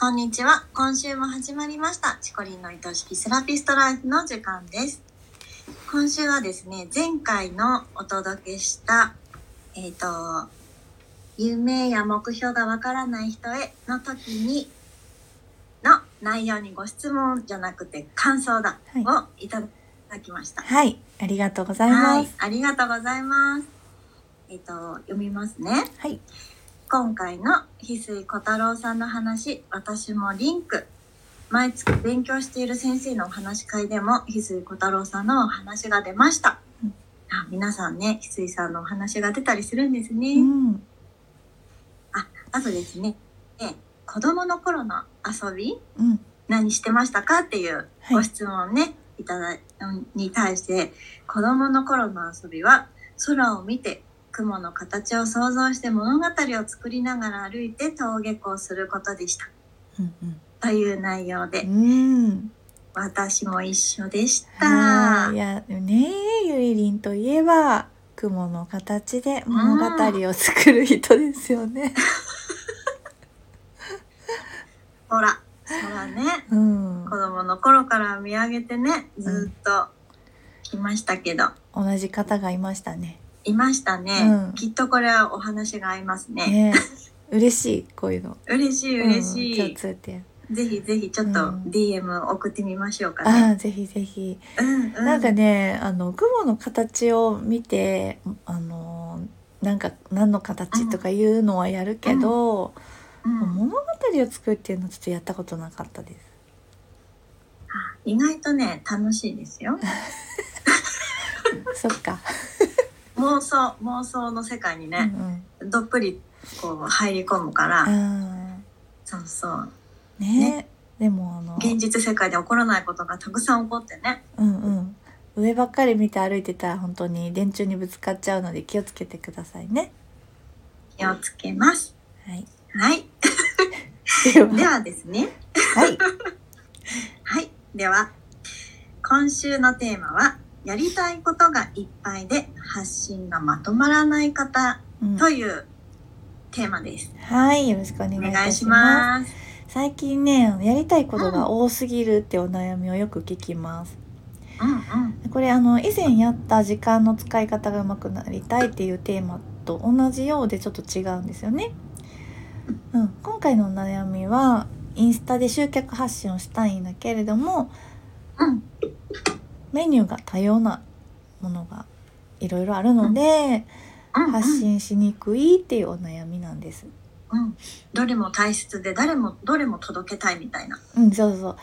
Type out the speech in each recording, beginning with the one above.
こんにちは。今週も始まりました。チコリンの愛しきセラピストライフの時間です。今週はですね、前回のお届けした、えっ、と、夢や目標がわからない人への時に、の内容にご質問じゃなくて感想だ、はいをいただきました。はい、ありがとうございはいます。、ありがとうございます。えっ、と、読みますね。はい、今回の翡翠小太郎さんの話私もリンク。毎月勉強している先生のお話し会でも翡翠小太郎さんのお話が出ました、うんあ皆さんね翡翠さんのお話が出たりするんですね、うん、あとですねえ子供の頃の遊びうん、何してましたかっていうはい。ご質問ね、い、ただに対して子供の頃の遊びは空を見て雲の形を想像して物語を作りながら歩いて登下校することでしたうん、という内容で、うん、うん。私も一緒でしたはい、いや、ねえ、ゆいりんといえば。雲の形で物語を作る人ですよね。ほら空ねうん子、供の頃から見上げてねずっと来ましたけど、同じ方がいましたね。いましたね、うんきっとこれはお話が合いますねねえ、嬉しい、こういうの。嬉しい嬉しい、うん、共通点。ぜひぜひちょっとうん DM 送ってみましょうかね。ああ、ぜひぜひ。うんうん、なんかね、あの雲の形を見て、あの。なんか何の形とかいうのはやるけど、うん物語を作るっていうのはちょっとやったことなかったです。意外とね楽しいですよ。そっか。妄想妄想の世界にうんね、どっぷりこう入り込むから、うん。あそうそうあ。ねでもあの。現実世界で起こらないことがたくさん起こってね。うんうん。上ばっかり見て歩いてたら本当に電柱にぶつかっちゃうので気をつけてくださいね。気をつけます。はい。はい。では ですね。はい。はい。では今週のテーマはやりたいことがいっぱいで発信がまとまらない方うんというテーマです。はい。よろしくお願いします。最近ね、やりたいことが多すぎるってお悩みをよく聞きます。うんうん。これあの以前やった時間の使い方がうまくなりたいっていうテーマと同じようでちょっと違うんですよね。うん、今回のお悩みはインスタで集客発信をしたいんだけれどもうんメニューが多様なものがいろいろあるので、うん。うん。発信しにくいっていうお悩みなんです。うん、どれも大切で誰もどれも届けたいみたいな。うん、そうそう。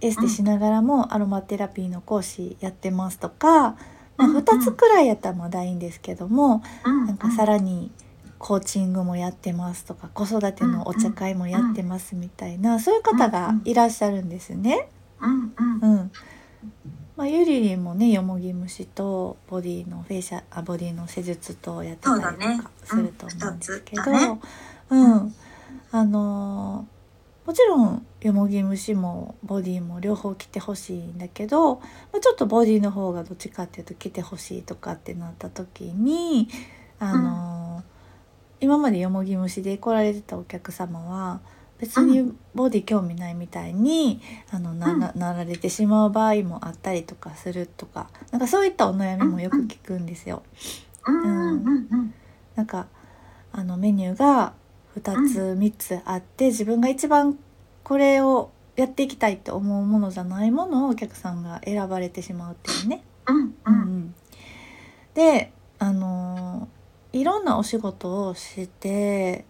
エステしながらもアロマテラピーの講師やってますとか、まあ、うんうん。2つくらいやったらまだいいんですけども、うんなんかさらにコーチングもやってますとか子育てのお茶会もやってますみたいなそういう方がいらっしゃるんですね。うんうん。うんまあ、ゆりりんもねよもぎ虫とボディのフェイシャあボディの施術とやってたりとかすると思うんですけど、うんあのーもちろんよもぎ虫もボディも両方着てほしいんだけど、まあ、ちょっとボディの方がどっちかっていうと着てほしいとかってなった時にあのー今までよもぎ虫で来られてたお客様は別にボディ興味ないみたいに、あのなななられてしまう場合もあったりとかするとかなんかそういったお悩みもよく聞くんですよ。うんなんかあのメニューが2つ3つあって自分が一番これをやっていきたいと思うものじゃないものをお客さんが選ばれてしまうっていうね。うん。であのーいろんなお仕事をして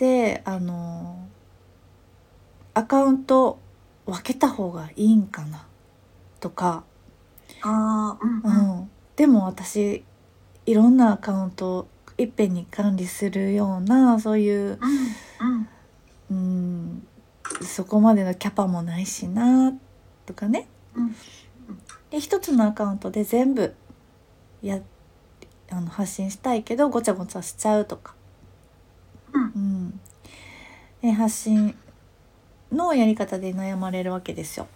であのーアカウント分けた方がいいんかなとか、ああうんううん。ん、でも私いろんなアカウントをいっぺんに管理するようなそういう、うんうん、そこまでのキャパもないしなとかね。うん。で一つのアカウントで全部やあの発信したいけどごちゃごちゃしちゃうとか、うん。うんで発信のやり方で悩まれるわけですよ。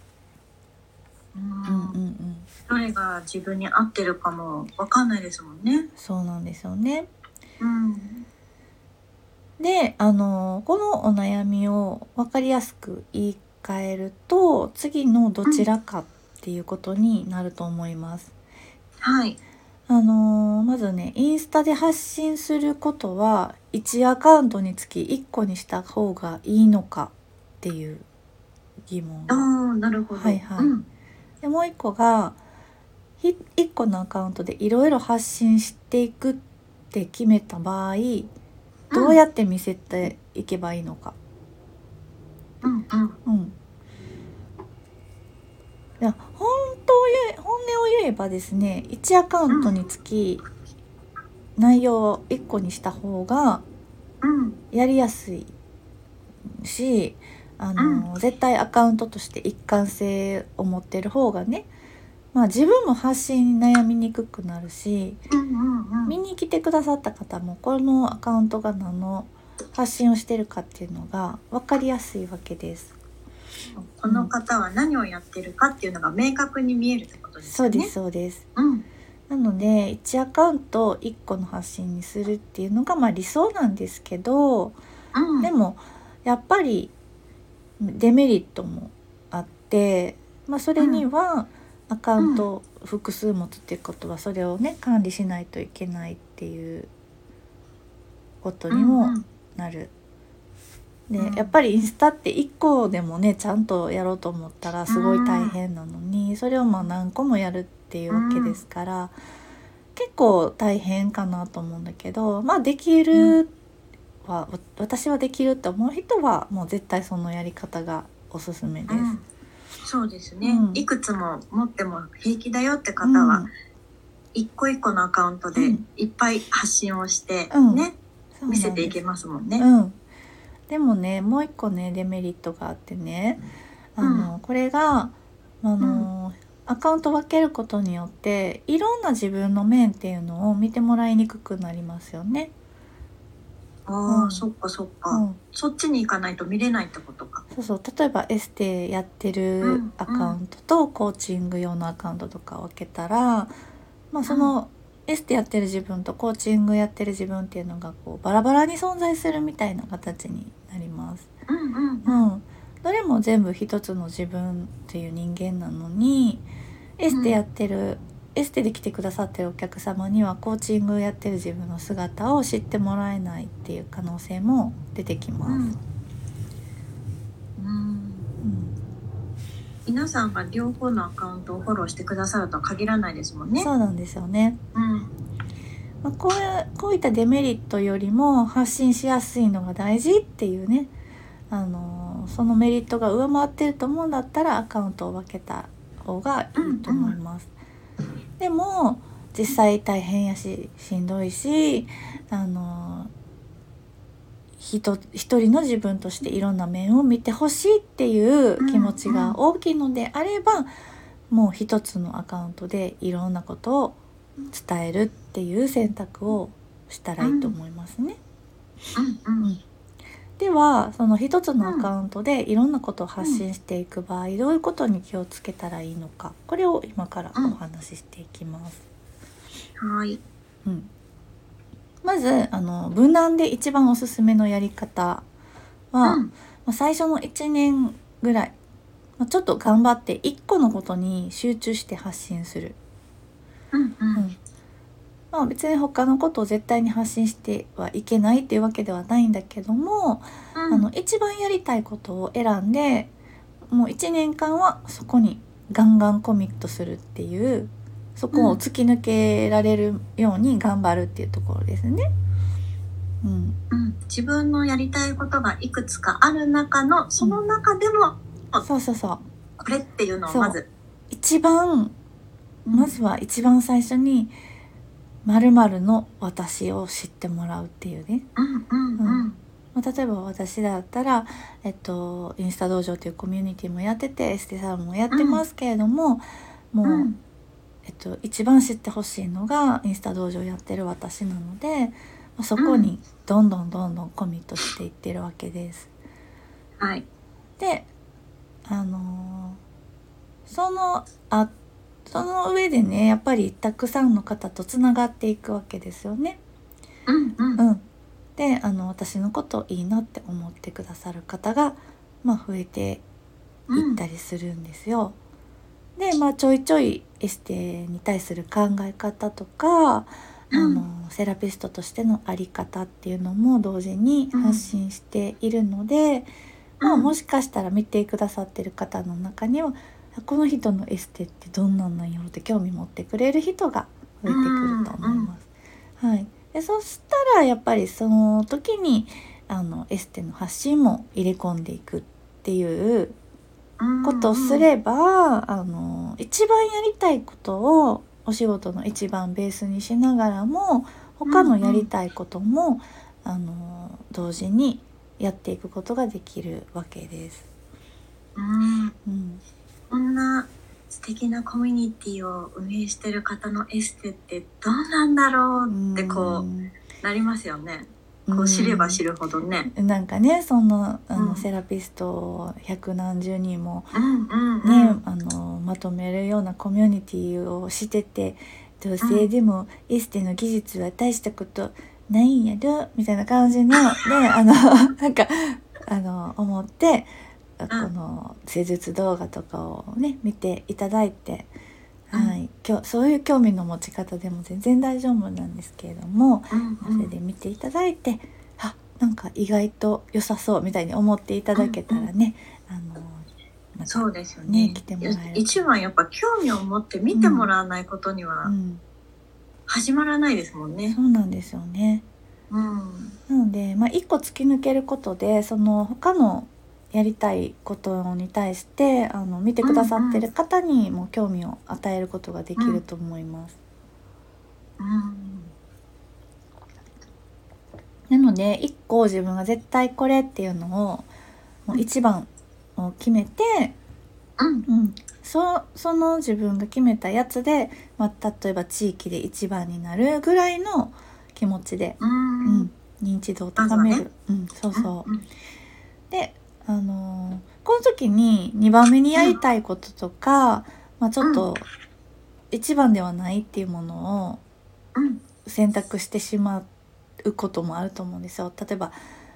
ううんうんんどれが自分に合ってるかもわかんないですもんね。そうなんですよね。うんでであのこのお悩みを分かりやすく言い換えると次のどちらかっていうことになると思います。はい。あのまずねインスタで発信することは1アカウントにつき1個にした方がいいのかっていう疑問が。ああ、なるほど。はいはいうん。でもう1個が1個のアカウントでいろいろ発信していくって決めた場合どうやって見せていけばいいのか。うんうん。うん。いや本当を本音を言えばですね1アカウントにつき内容を1個にした方がうん。やりやすいしあの、絶対アカウントとして一貫性を持ってる方がねまあ自分も発信に悩みにくくなるし。見に来てくださった方もこのアカウントが何の発信をしてるかっていうのが分かりやすいわけです。この方は何をやってるかっていうのが明確に見えるってことですよね。そうです。そうですうん。なので1アカウント1個の発信にするっていうのがまあ理想なんですけどうん。でもやっぱりデメリットもあって、まあ、それにはアカウント複数持つっていうことはそれをね管理しないといけないっていうことにうんもうんなる。でうん。やっぱりインスタって1個でもねちゃんとやろうと思ったらすごい大変なのにそれをまあ何個もやるっていうわけですから結構大変かなと思うんだけどまあできるはわ私はできるって思う人はもう絶対そのやり方がおすすめです。うん。そうですね、うん。いくつも持っても平気だよって方うん。は、一個一個のアカウントでうん。いっぱい発信をして、うん。ね見せていけますもんね。うん、でもねもう一個ねデメリットがあってねあの、これがあの、アカウント分けることによっていろんな自分の面っていうのを見てもらいにくくなりますよね。ああ、うん。そっかそっか、うん、そっちに行かないと見れないってことか。そうそう。例えばエステやってうるん。アカウントとコーチング用のアカウントとかを分けたら、まあ、そのエステやってる自分とコーチングやってる自分っていうのがこうバラバラに存在するみたいな形になります。うんうんうん。うん、どれも全部一つの自分っていう人間なのにエステやってる、エステで来てくださってるお客様にはコーチングやってる自分の姿を知ってもらえないっていう可能性も出てきます。うんうんうん皆さんが両方のアカウントをフォローしてくださるとは限らないですもんね。そうなんですよね。うん。まあ、こういうこういったデメリットよりも発信しやすいのが大事っていうね、あのーそのメリットが上回ってると思うんだったらアカウントを分けた方がいいと思います。でも実際大変やししんどいし、あのー人一人の自分としていろんな面を見てほしいっていう気持ちが大きいのであれば、もう一つのアカウントでいろんなことを伝えるっていう選択をしたらいいと思いますね。うんうん。ではその一つのアカウントでいろんなことを発信していく場合、どういうことに気をつけたらいいのかこれを今からお話ししていきます。はい。うん、まずあの無難で一番おすすめのやり方は、うんまあ最初の1年ぐらい、まあちょっと頑張って1個のことに集中して発信する。うんううんんまあ、別に他のことを絶対に発信してはいけないっていうわけではないんだけども、うん。あの一番やりたいことを選んでもう1年間はそこにガンガンコミットするっていうそこを突き抜けられるように頑張るっていうところですね。うん、うん、自分のやりたいことがいくつかある中のその中でもそうそうそう。これっていうのをまず、一番まずは一番最初に〇〇の私を知ってもらうっていうね。うんうんうん。まあ、例えば私だったら、えっと、インスタ道場というコミュニティもやっててエステサロンもやってますけれども、もう、うんえっと、一番知ってほしいのがインスタ道場やってる私なので、まあそこにどんどんどんどんコミットしていってるわけです。はいであのーそのあその上でねやっぱりたくさんの方とつながっていくわけですよね。うんうんうん、であの私のこといいなって思ってくださる方が、まあ、増えていったりするんですよ。でまあちょいちょいエステに対する考え方とか、うん。あのセラピストとしての在り方っていうのも同時に発信しているので、まあ、もしかしたら見てくださってる方の中にはあこの人のエステってどんなんなんやろって興味持ってくれる人が増えてくると思います。はい、でそしたらやっぱりその時にあのエステの発信も入れ込んでいくっていうことをすれば、あの一番やりたいことをお仕事の一番ベースにしながらも他のやりたいことも、あの同時にやっていくことができるわけです。うんうん、こんな素敵なコミュニティを運営してる方のエステってどうなんだろうってこうんうなりますよね。こう知れば知るほどね。なんかねそのあの、うんセラピストを百何十人もうんうんうん。ね、あのまとめるようなコミュニティをしてて女性でもエステの技術は大したことないんやろみたいな感じので あのなんかあの思ってこの施術動画とかをね見ていただいて、はい、今日そういう興味の持ち方でも全然大丈夫なんですけれどもうんそれで見ていただいてあなんか意外と良さそうみたいに思っていただけたらね、あのそうですよね。ね来てもらえる一番やっぱ興味を持って見てもらわないことにはうん、始まらないですもんね。そうなんですよね。うん。なので、まあ、一個突き抜けることでその他のやりたいことに対してあの見てくださってる方にも興味を与えることができると思います。うん。なので一個自分が絶対これっていうのをもう一番を決めて、うん。うん、そその自分が決めたやつで、まあ、例えば地域で一番になるぐらいの気持ちで、う。うんん、認知度を高める、ねうん、そうそう。うん。で、あのーこの時に2番目にやりたいこととか、まあ、ちょっと一番ではないっていうものをうん。選択してしまうこともあると思うんですよ。例えば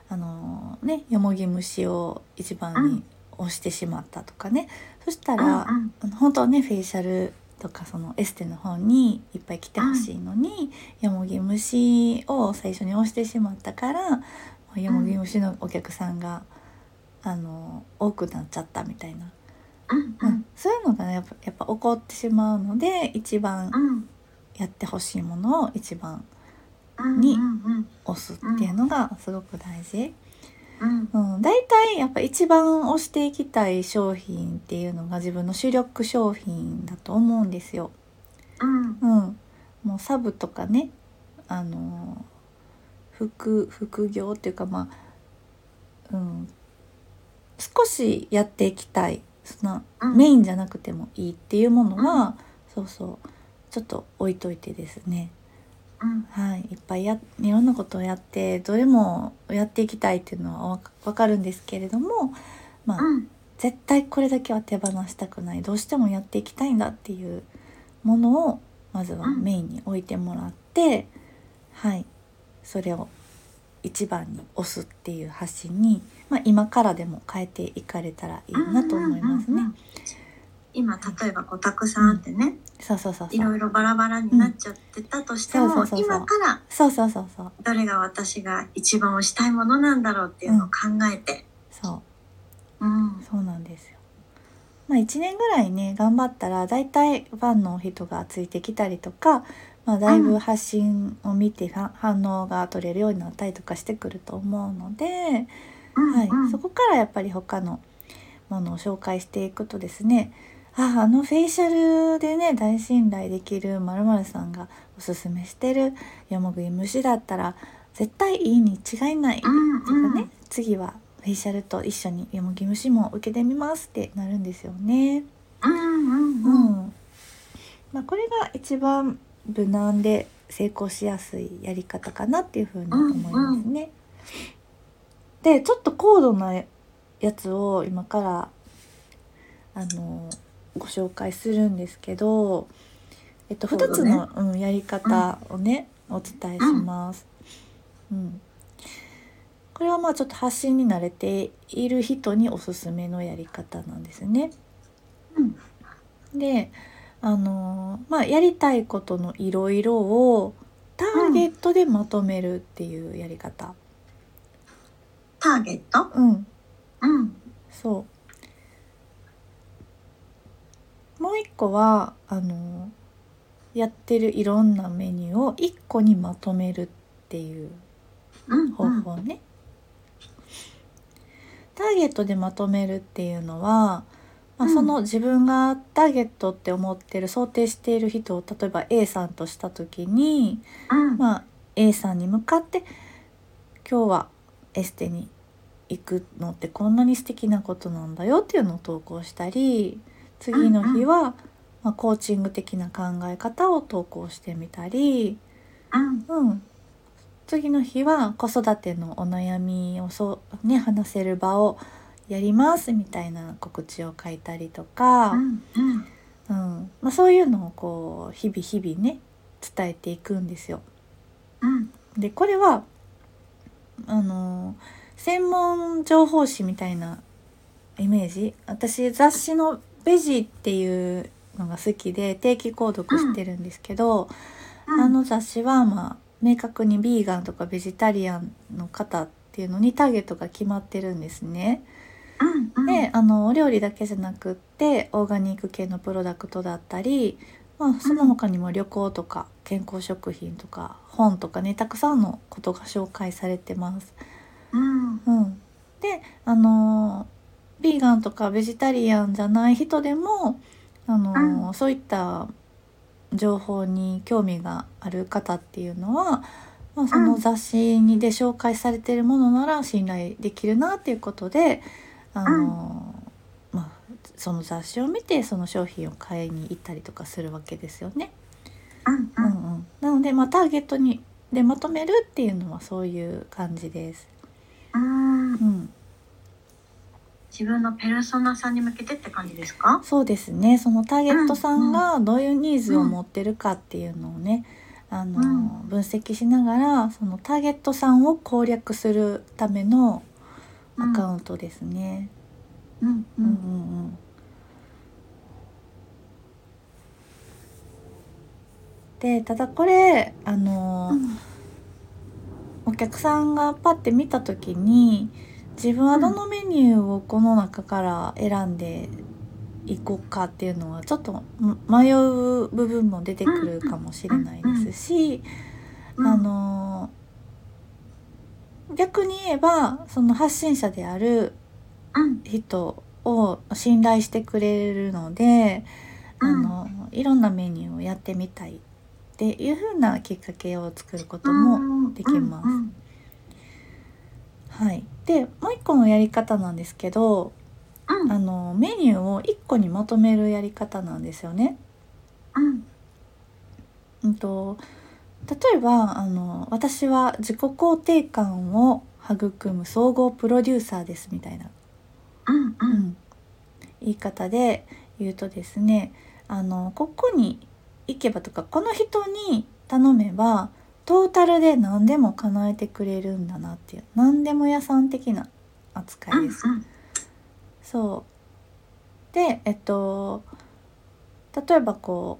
あのーねよもぎ虫を一番に押してしまったとかね、そしたら、本当はねフェイシャルとかそのエステの方にいっぱい来てほしいのに、よもぎ虫を最初に押してしまったからよもぎ虫のお客さんが、あの多くなっちゃったみたいな、うん。ううんん。そういうのがねやっぱやっぱ起こってしまうので一番うん。やってほしいものを一番うん。にうん。押すっていうのがすごく大事。うん。うん、大体やっぱ一番押していきたい商品っていうのが自分の主力商品だと思うんですよ。うん。うん、もうサブとかねあの副副業っていうかまあ、うん、少しやっていきたい。そのうん。メインじゃなくてもいいっていうものは、そうそう。ちょっと置いといてですね、うん。はい、いっぱいやいろんなことをやってどれもやっていきたいっていうのはわかるんですけれども、まあうん。絶対これだけは手放したくない。どうしてもやっていきたいんだっていうものをまずはうん。メインに置いてもらって、はい。それを一番に押すっていう発信に、まあ、今からでも変えていかれたらいいなと思いますね。うんうんうん。今例えばこうたくさんあってね、そうそうそういろいろバラバラになっちゃってたとしても、うんそうそうそう。今からそうそうそうそう。どれが私が一番推したいものなんだろうっていうのを考えて、そう。うん、そうなんですよ。まあ1年ぐらいね頑張ったら大体ファンの人がついてきたりとか、まあ、だいぶ発信を見て反応が取れるようになったりとかしてくると思うので、うんはい。うんそこからやっぱり他のものを紹介していくとですねああのフェイシャルでね大信頼できるまるさんがおすすめしてるよもぐい虫だったら絶対いいに違いないうんとかね、次はフェイシャルと一緒によもぎ虫も受けてみますってなるんですよね。うんうんううん。んまあ、これが一番無難で成功しやすいやり方かなっていうふうに思いますね。でちょっと高度なやつを今からあのご紹介するんですけど、えっと、2高度ねつの、うん、やり方をね、お伝えします。うんこれはまあちょっと発信に慣れている人におすすめのやり方なんですね。であのまあやりたいことのいろいろをターゲットでまとめるっていうやり方。ターゲット？うん、うん。そう。もう一個はあのやってるいろんなメニューを一個にまとめるっていううん。方法ね。ターゲットでまとめるっていうのは、まあ、うんその自分がターゲットって思ってる想定している人を例えば A さんとした時に、うん。まあ、A さんに向かって今日はエステに行くのってこんなに素敵なことなんだよっていうのを投稿したり次の日は、まあ、コーチング的な考え方を投稿してみたり、うん。うん、次の日は子育てのお悩みをそう、ね、話せる場をやりますみたいな告知を書いたりとか、うん。うん。うんまあ、そういうのをこう日々日々ね伝えていくんですよ。うん。でこれはあの専門情報誌みたいなイメージ？私雑誌の「ベジ」っていうのが好きで定期購読してるんですけど、うん。あの雑誌はまあ明確にビーガンとかベジタリアンの方っていうのにターゲットが決まってるんですね。うん。うん。であのお料理だけじゃなくってオーガニック系のプロダクトだったり、まあ、その他にも旅行とか健康食品とか本とかねたくさんのことが紹介されてます。うん。うん、であのビーガンとかベジタリアンじゃない人でもあの、そういった情報に興味がある方っていうのは、まあ、その雑誌にで紹介されているものなら信頼できるなっていうことであの、まあ、その雑誌を見てその商品を買いに行ったりとかするわけですよね。うん。ううんん。うん、なので、まあ、ターゲットにでまとめるっていうのはそういう感じです。うん。うん自分のペルソナさんに向けてって感じですか？そうですねそのターゲットさんがどういうニーズを持ってるかっていうのをね、あのうん分析しながらそのターゲットさんを攻略するためのアカウントですね。うん。ううんうんん。うんでただこれあの、お客さんがパッて見た時に自分はどのメニューをこの中から選んでいこうかっていうのはちょっとん迷う部分も出てくるかもしれないですし、うん。あの逆に言えばその発信者であるうん。人を信頼してくれるので、あのいろんなメニューをやってみたいっていう風なきっかけを作ることもできますうん。はい、でもう一個のやり方なんですけどうん。あのメニューを一個にまとめるやり方なんですよね。うん。うんと例えばあの「私は自己肯定感を育む総合プロデューサーです」みたいな、うん。う。うんん言い方で言うとですねあのここに行けばとかこの人に頼めばトータルで何でも叶えてくれるんだなっていう何でも屋さん的な扱いです。そう。でえっと例えばこ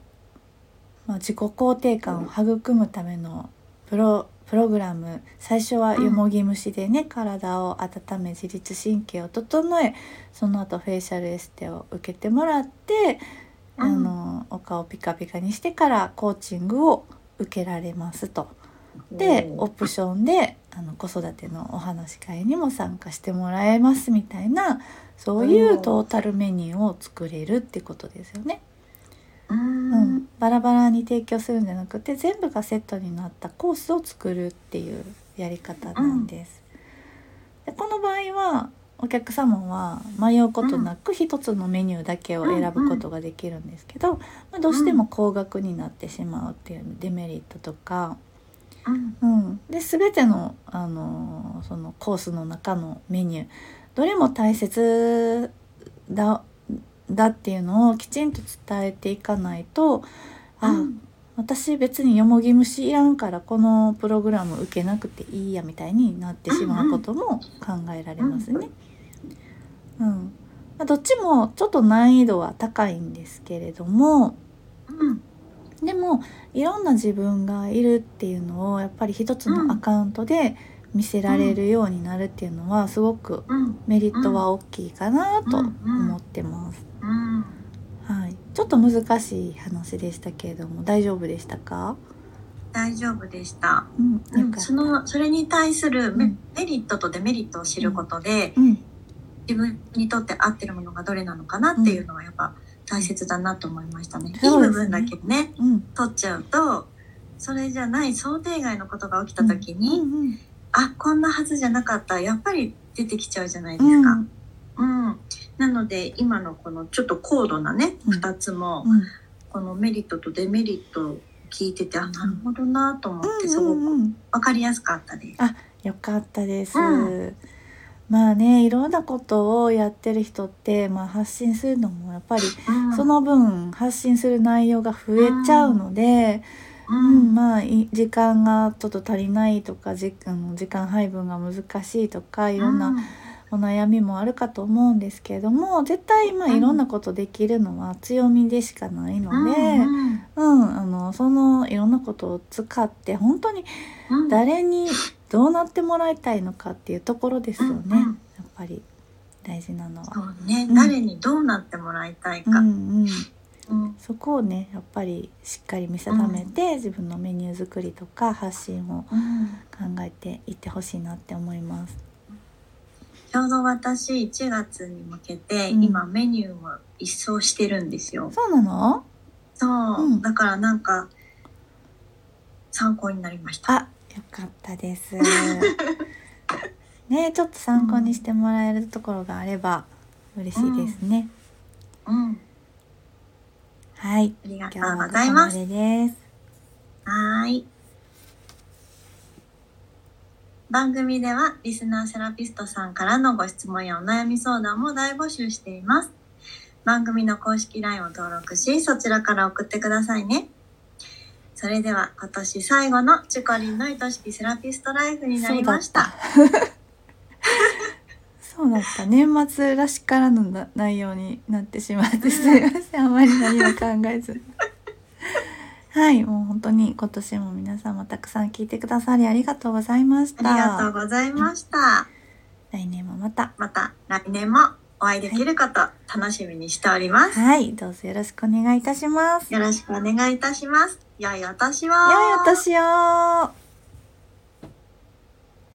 う、まあ、自己肯定感を育むためのプロプログラム最初はよもぎ虫でね、体を温め自律神経を整えその後フェイシャルエステを受けてもらって、うんあのお顔ピカピカにしてからコーチングを受けられますと。でオプションであの子育てのお話し会にも参加してもらえますみたいなそういうトータルメニューを作れるってことですよね。ううんん。バラバラに提供するんじゃなくて全部がセットになったコースを作るっていうやり方なんです。でこの場合はお客様は迷うことなく一つのメニューだけを選ぶことができるんですけど、まあ、どうしても高額になってしまうっていうデメリットとか。うん。うん、で全ての、あのーそのコースの中のメニューどれも大切だだっていうのをきちんと伝えていかないと、あうん私別によもぎ虫いらんからこのプログラム受けなくていいやみたいになってしまうことも考えられますね。うんまあ、どっちもちょっと難易度は高いんですけれどもうん。でもいろんな自分がいるっていうのをやっぱり一つのアカウントで見せられるようになるっていうのはすごくうん。メリットは大きいかなと思ってます。うん。はい、ちょっと難しい話でしたけれども大丈夫でしたか？大丈夫でした。うん、そのそれに対するメ,、うん。メリットとデメリットを知ることで、うん、自分にとって合ってるものがどれなのかなっていうのはやっぱ大切だなと思いましたね。いいそうですね。部分だけねうん、取っちゃうとそれじゃない想定外のことが起きた時うに、ん、あこんなはずじゃなかったやっぱり出てきちゃうじゃないでうん、すか。うん、うん。なので今のこのちょっと高度なね、うん。2つもうん、このメリットとデメリットを聞いててあなるほどなと思ってすごくうんうん。分かりやすかったです。よかったです。うまあねいろんなことをやってる人って、まあ、発信するのもやっぱりうん。その分発信する内容が増えちゃうので、ううん。んまあい時間がちょっと足りないとかじあの時間配分が難しいとかいろんなお悩みもあるかと思うんですけれども絶対まあうん。いろんなことできるのは強みでしかないので、うん。うんあのそのいろんなことを使って本当にうん。誰にどうなってもらいたいのかっていうところですよね、うんうん。やっぱり大事なのそは。うね、うん。誰にどうなってもらいたいか。うんうん、うん。そこをねやっぱりしっかり見定めて、自分のメニュー作りとか発信をうん。考えていってほしいなって思います。ちょうど私1月に向けて、うん。今メニューを一掃してるんですよ。そうなの？そう、うん。だからなんか参考になりました。かったです。ねちょっと参考にしてもらえるところがあれば嬉しいですね。うん、はいありがとうございま。す。はーい。番組ではリスナーセラピストさんからのご質問やお悩み相談も大募集しています。番組の公式 LINE を登録し、そちらから送ってくださいね。それでは今年最後のチュコリンの愛しきセラピストライフになりました。そうだった。年末らしからぬな内容になってしまってすいません。あまり何も考えずはいもう本当に今年も皆様たくさん聞いてくださりありがとうございましありがとうたございました。来年もまた。また来年もお会いできること楽しみにしております。はいどうぞよろしくお願いいたしますよろしくお願いいたします。良いお年を。良いお年を